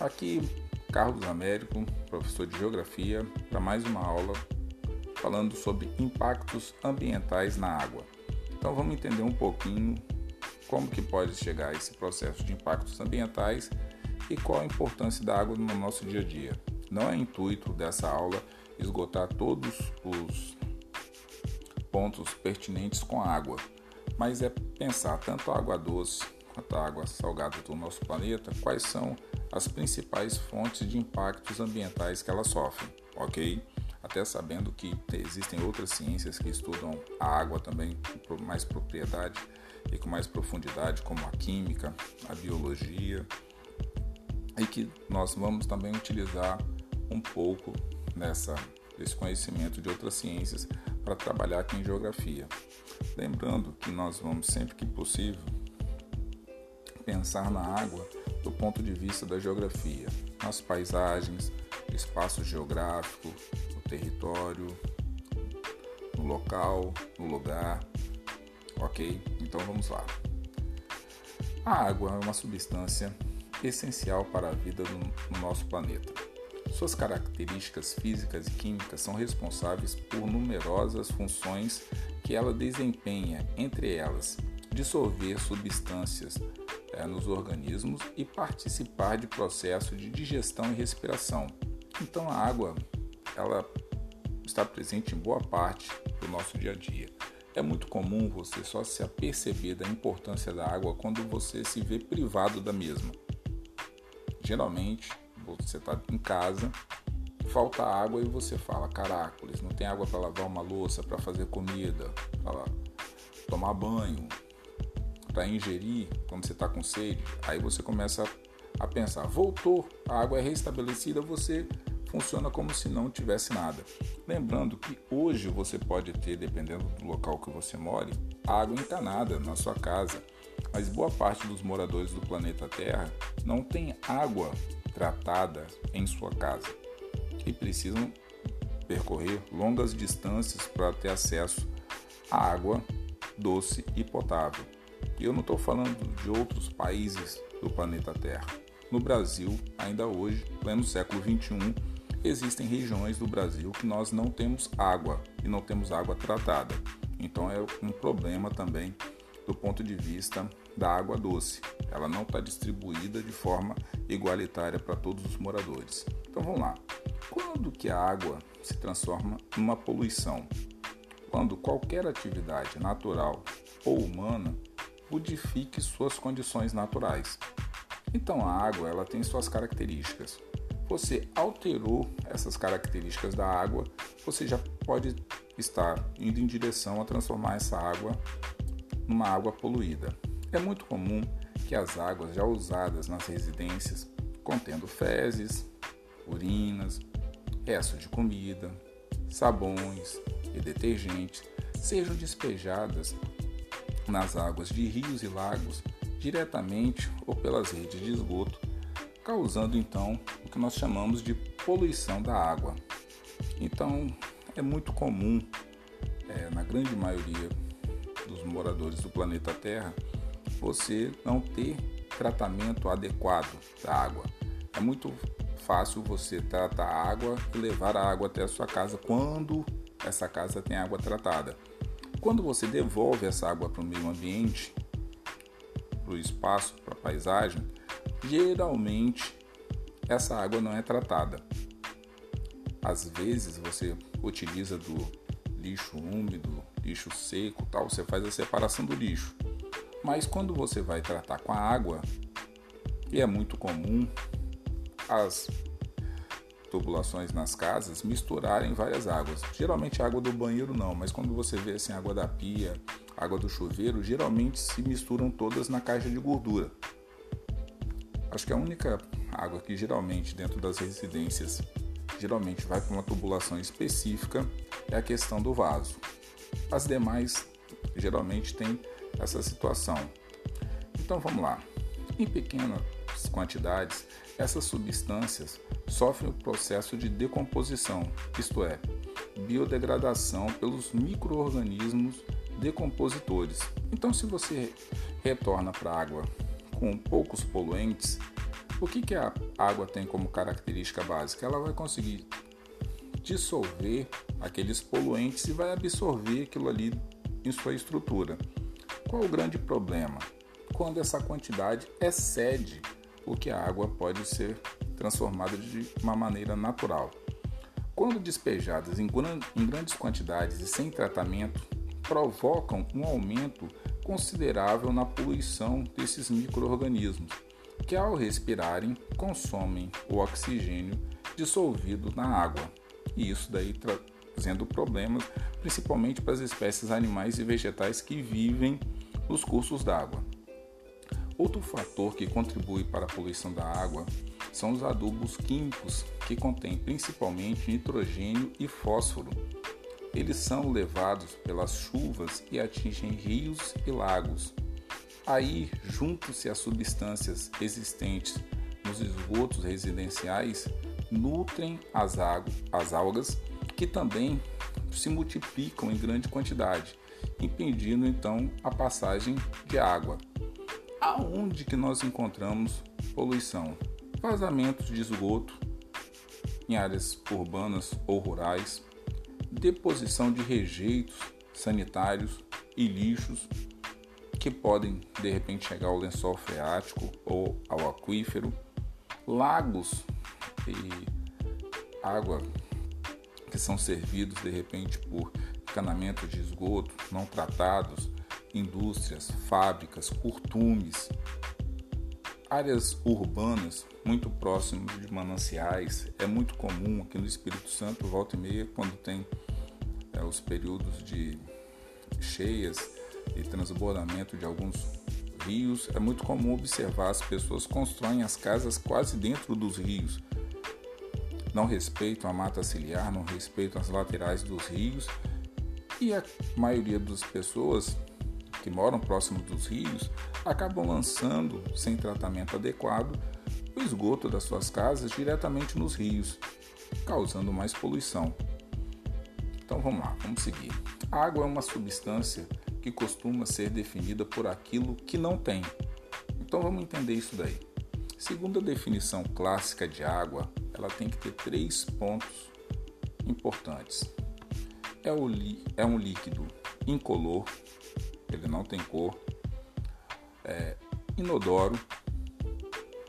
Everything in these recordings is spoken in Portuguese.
Aqui Carlos Américo, professor de Geografia, para mais uma aula falando sobre impactos ambientais na água. Então vamos entender um pouquinho como que pode chegar esse processo de impactos ambientais e qual a importância da água no nosso dia a dia. Não é intuito dessa aula esgotar todos os pontos pertinentes com a água, mas é pensar tanto a água doce quanto a água salgada do nosso planeta, quais são as principais fontes de impactos ambientais que elas sofrem, ok? Até sabendo que existem outras ciências que estudam a água também com mais propriedade e com mais profundidade, como a química, a biologia, e que nós vamos também utilizar um pouco nessa desse conhecimento de outras ciências para trabalhar aqui em geografia. Lembrando que nós vamos sempre que possível pensar na água do ponto de vista da geografia, nas paisagens, espaço geográfico, no território, no local, no lugar. Ok? Então vamos lá. A água é uma substância essencial para a vida no nosso planeta. Suas características físicas e químicas são responsáveis por numerosas funções que ela desempenha, entre elas, dissolver substâncias é, nos organismos e participar de processo de digestão e respiração. Então a água ela está presente em boa parte do nosso dia a dia. É muito comum você só se aperceber da importância da água quando você se vê privado da mesma. Geralmente, você está em casa, falta água e você fala: Caracoles, não tem água para lavar uma louça, para fazer comida, para tomar banho, para ingerir quando você está com sede. Aí você começa a pensar: voltou, a água é restabelecida, você funciona como se não tivesse nada. Lembrando que hoje você pode ter, dependendo do local que você more, água encanada na sua casa, mas boa parte dos moradores do planeta Terra não tem água tratada em sua casa e precisam percorrer longas distâncias para ter acesso à água doce e potável. E eu não estou falando de outros países do planeta Terra. No Brasil, ainda hoje, pleno século XXI, existem regiões do Brasil que nós não temos água e não temos água tratada. Então é um problema também do ponto de vista da água doce. Ela não está distribuída de forma igualitária para todos os moradores. Então vamos lá. Quando que a água se transforma numa poluição? Quando qualquer atividade natural ou humana modifique suas condições naturais. Então a água ela tem suas características você alterou essas características da água, você já pode estar indo em direção a transformar essa água numa água poluída. É muito comum que as águas já usadas nas residências, contendo fezes, urinas, restos de comida, sabões e detergentes, sejam despejadas nas águas de rios e lagos diretamente ou pelas redes de esgoto causando então o que nós chamamos de poluição da água. Então é muito comum, é, na grande maioria dos moradores do planeta Terra, você não ter tratamento adequado da água. É muito fácil você tratar a água e levar a água até a sua casa quando essa casa tem água tratada. Quando você devolve essa água para o meio ambiente, para o espaço, para a paisagem, geralmente essa água não é tratada. Às vezes você utiliza do lixo úmido, lixo seco, tal, você faz a separação do lixo. Mas quando você vai tratar com a água, e é muito comum as tubulações nas casas misturarem várias águas. Geralmente água do banheiro não, mas quando você vê assim água da pia, água do chuveiro, geralmente se misturam todas na caixa de gordura. Acho que a única água que geralmente dentro das residências geralmente vai para uma tubulação específica é a questão do vaso. As demais geralmente têm essa situação. Então vamos lá. Em pequenas quantidades, essas substâncias sofrem o processo de decomposição, isto é, biodegradação pelos microorganismos decompositores. Então, se você retorna para a água com poucos poluentes, O que, que a água tem como característica básica? Ela vai conseguir dissolver aqueles poluentes e vai absorver aquilo ali em sua estrutura. Qual o grande problema? Quando essa quantidade excede o que a água pode ser transformada de uma maneira natural. Quando despejadas em, grandes quantidades e sem tratamento, provocam um aumento considerável na poluição desses micro-organismos, que ao respirarem consomem o oxigênio dissolvido na água, e isso daí trazendo problemas principalmente para as espécies animais e vegetais que vivem nos cursos d'água. Outro fator que contribui para a poluição da água são os adubos químicos, que contêm principalmente nitrogênio e fósforo. Eles são levados pelas chuvas e atingem rios e lagos. Aí, junto-se as substâncias existentes nos esgotos residenciais, nutrem as, as algas, que também se multiplicam em grande quantidade, impedindo então a passagem de água. Aonde que nós encontramos poluição? Vazamentos de esgoto em áreas urbanas ou rurais, deposição de rejeitos sanitários e lixos que podem de repente chegar ao lençol freático ou ao aquífero, lagos e água que são servidos de repente por encanamento de esgoto não tratados, indústrias, fábricas, curtumes, áreas urbanas muito próximas de mananciais. É muito comum aqui no Espírito Santo, volta e meia, quando tem é, os períodos de cheias e transbordamento de alguns rios, é muito comum observar as pessoas constroem as casas quase dentro dos rios. Não respeitam a mata ciliar, não respeitam as laterais dos rios e a maioria das pessoas que moram próximo dos rios acabam lançando, sem tratamento adequado, o esgoto das suas casas diretamente nos rios, causando mais poluição. Então vamos lá, vamos seguir. A água é uma substância que costuma ser definida por aquilo que não tem. Então vamos entender isso daí. Segundo a definição clássica de água, ela tem que ter três pontos importantes é, é um líquido incolor, ele não tem cor, é inodoro,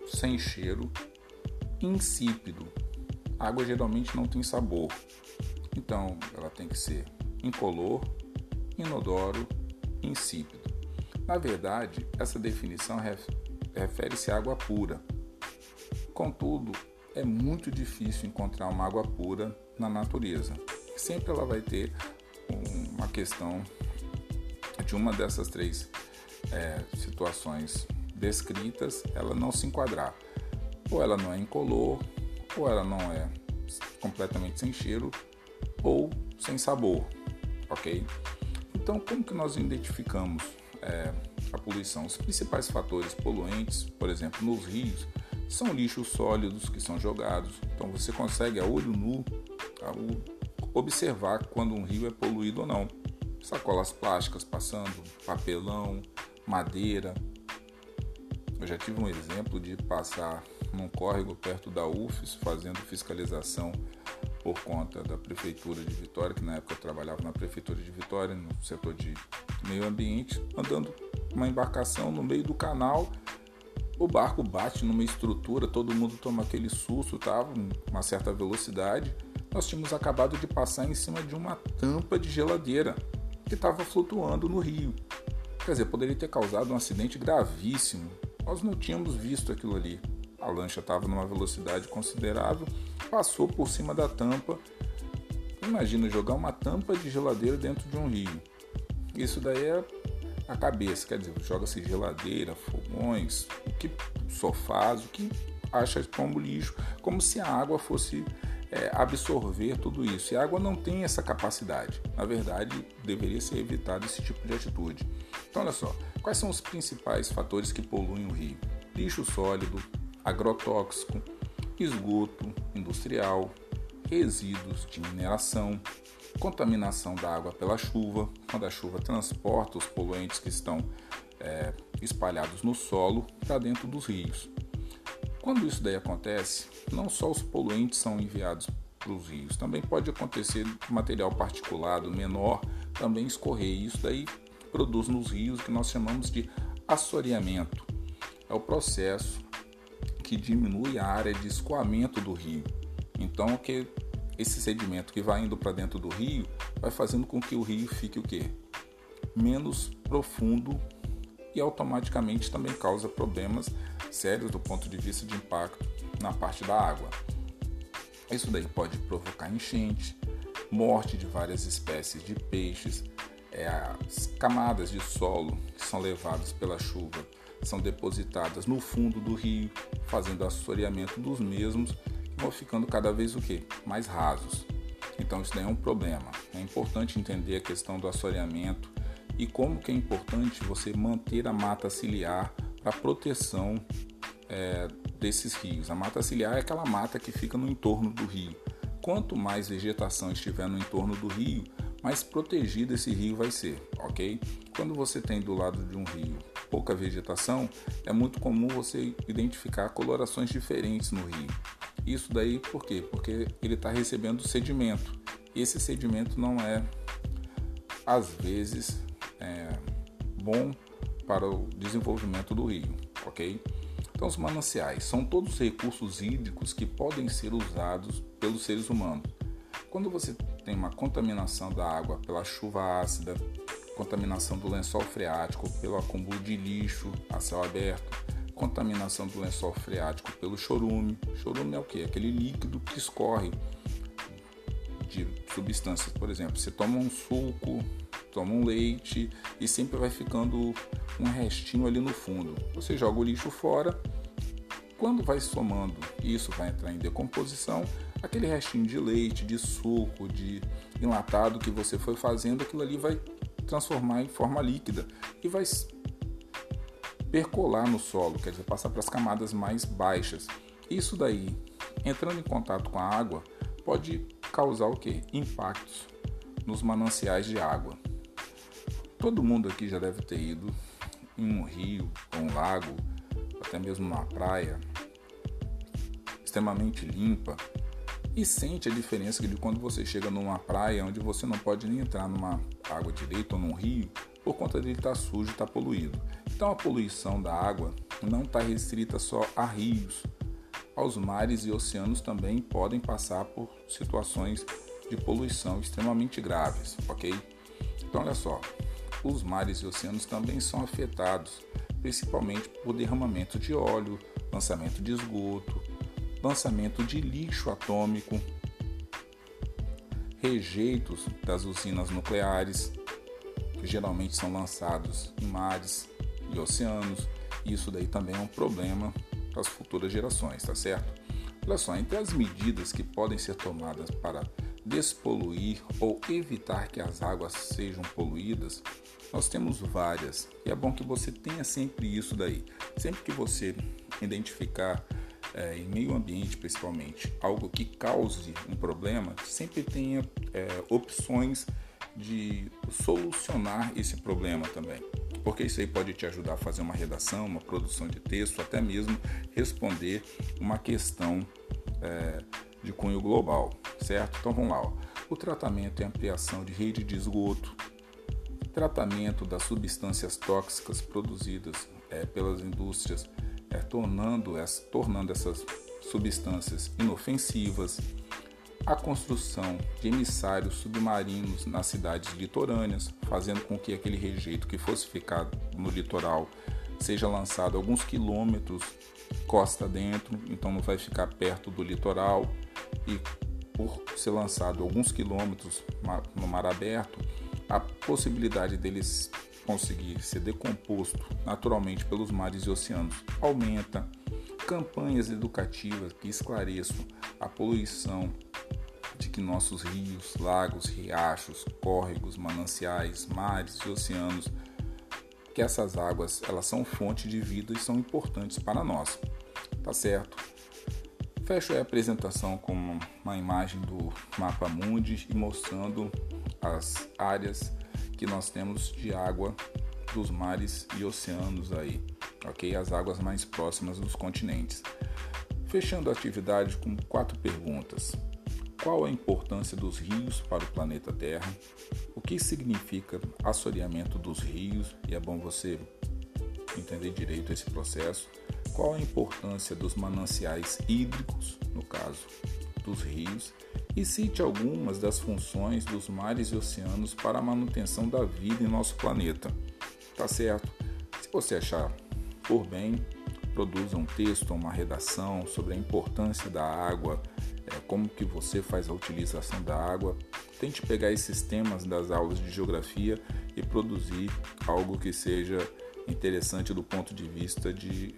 sem cheiro, insípido. A água geralmente não tem sabor, então ela tem que ser incolor, inodoro, insípido. Na verdade, essa definição refere-se à água pura. Contudo, é muito difícil encontrar uma água pura na natureza sempre ela vai ter uma questão de uma dessas três é, situações descritas, ela não se enquadrar. Ou ela não é incolor, ou ela não é completamente sem cheiro, ou sem sabor, ok? Então, como que nós identificamos é, a poluição? Os principais fatores poluentes, por exemplo, nos rios, são lixos sólidos que são jogados. Então, você consegue a olho nu, a, observar quando um rio é poluído ou não. Sacolas plásticas passando, papelão, madeira. Eu já tive um exemplo de passar num córrego perto da UFES fazendo fiscalização por conta da prefeitura de Vitória, que na época eu trabalhava na prefeitura de Vitória, no setor de meio ambiente, andando uma embarcação no meio do canal. O barco bate numa estrutura, todo mundo toma aquele susto, tava uma certa velocidade nós tínhamos acabado de passar em cima de uma tampa de geladeira que estava flutuando no rio. Quer dizer, poderia ter causado um acidente gravíssimo. Nós não tínhamos visto aquilo ali. A lancha estava numa velocidade considerável, passou por cima da tampa. Imagina jogar uma tampa de geladeira dentro de um rio. Isso daí é a cabeça, quer dizer, joga-se geladeira, fogões, o que sofás, o que acha como lixo, como se a água fosse é, absorver tudo isso. E a água não tem essa capacidade. Na verdade, deveria ser evitado esse tipo de atitude. Então, olha só, quais são os principais fatores que poluem o rio? Lixo sólido, agrotóxico, esgoto industrial, resíduos de mineração, contaminação da água pela chuva, quando a chuva transporta os poluentes que estão é, espalhados no solo para dentro dos rios. Quando isso daí acontece, não só os poluentes são enviados para os rios, também pode acontecer material particulado menor também escorrer. Isso daí produz nos rios o que nós chamamos de assoreamento. É o processo que diminui a área de escoamento do rio. Então, que esse sedimento que vai indo para dentro do rio vai fazendo com que o rio fique o quê? Menos profundo e automaticamente também causa problemas sérios do ponto de vista de impacto na parte da água. Isso daí pode provocar enchente, morte de várias espécies de peixes, é, as camadas de solo que são levadas pela chuva são depositadas no fundo do rio, fazendo assoreamento dos mesmos, vão ficando cada vez o que? Mais rasos. Então isso daí é um problema. É importante entender a questão do assoreamento e como que é importante você manter a mata ciliar para proteção é, desses rios. A mata ciliar é aquela mata que fica no entorno do rio. Quanto mais vegetação estiver no entorno do rio, mais protegido esse rio vai ser, ok? Quando você tem do lado de um rio pouca vegetação, é muito comum você identificar colorações diferentes no rio. Isso daí por quê? Porque ele está recebendo sedimento. Esse sedimento não é, às vezes, bom para o desenvolvimento do rio, ok? Então, os mananciais são todos recursos hídricos que podem ser usados pelos seres humanos. Quando você tem uma contaminação da água pela chuva ácida, contaminação do lençol freático pelo acúmulo de lixo a céu aberto, contaminação do lençol freático pelo chorume. Chorume é o que? Aquele líquido que escorre de substâncias. Por exemplo, você toma um suco, toma um leite e sempre vai ficando um restinho ali no fundo. Você joga o lixo fora, quando vai somando, isso vai entrar em decomposição, aquele restinho de leite, de suco, de enlatado que você foi fazendo, aquilo ali vai transformar em forma líquida e vai percolar no solo, quer dizer, passar para as camadas mais baixas. Isso daí, entrando em contato com a água, pode causar o que? Impactos nos mananciais de água. Todo mundo aqui já deve ter ido em um rio, um lago, até mesmo uma praia extremamente limpa e sente a diferença de quando você chega numa praia onde você não pode nem entrar numa água direita ou num rio por conta de estar tá sujo, estar tá poluído. Então a poluição da água não está restrita só a rios, aos mares e oceanos também podem passar por situações de poluição extremamente graves, ok? Então olha só, os mares e oceanos também são afetados, principalmente por derramamento de óleo, lançamento de esgoto, lançamento de lixo atômico, rejeitos das usinas nucleares, que geralmente são lançados em mares e oceanos. Isso daí também é um problema para as futuras gerações, tá certo? Olha só, entre as medidas que podem ser tomadas para despoluir ou evitar que as águas sejam poluídas, nós temos várias. E é bom que você tenha sempre isso daí. Sempre que você identificar é, em meio ambiente principalmente, algo que cause um problema, sempre tenha é, opções de solucionar esse problema também. Porque isso aí pode te ajudar a fazer uma redação, uma produção de texto, até mesmo responder uma questão é, de cunho global, certo? Então vamos lá. Ó. O tratamento e ampliação de rede de esgoto, tratamento das substâncias tóxicas produzidas é, pelas indústrias é, tornando, essa, tornando essas substâncias inofensivas, a construção de emissários submarinos nas cidades litorâneas, fazendo com que aquele rejeito que fosse ficar no litoral seja lançado alguns quilômetros costa dentro, então não vai ficar perto do litoral e por ser lançado alguns quilômetros no mar aberto, a possibilidade deles conseguir ser decomposto naturalmente pelos mares e oceanos aumenta. Campanhas educativas que esclareçam a poluição de que nossos rios, lagos, riachos, córregos, mananciais, mares e oceanos, que essas águas elas são fonte de vida e são importantes para nós. Tá certo? Fecho a apresentação com uma imagem do mapa mundi e mostrando as áreas que nós temos de água dos mares e oceanos aí ok? As águas mais próximas dos continentes. Fechando a atividade com quatro perguntas. Qual a importância dos rios para o planeta Terra? O que significa assoreamento dos rios? E é bom você entender direito esse processo. Qual a importância dos mananciais hídricos, no caso dos rios? E cite algumas das funções dos mares e oceanos para a manutenção da vida em nosso planeta. Tá certo? Se você achar por bem, produza um texto uma redação sobre a importância da água é, como que você faz a utilização da água. Tente pegar esses temas das aulas de geografia e produzir algo que seja interessante do ponto de vista de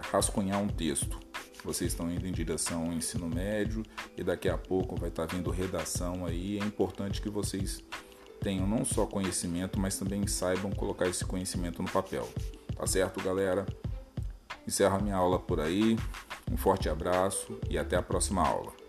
rascunhar um texto. Vocês estão indo em direção ao ensino médio e daqui a pouco vai estar vindo redação aí. É importante que vocês tenham não só conhecimento, mas também saibam colocar esse conhecimento no papel. Tá certo, galera? Encerro a minha aula por aí. Um forte abraço e até a próxima aula.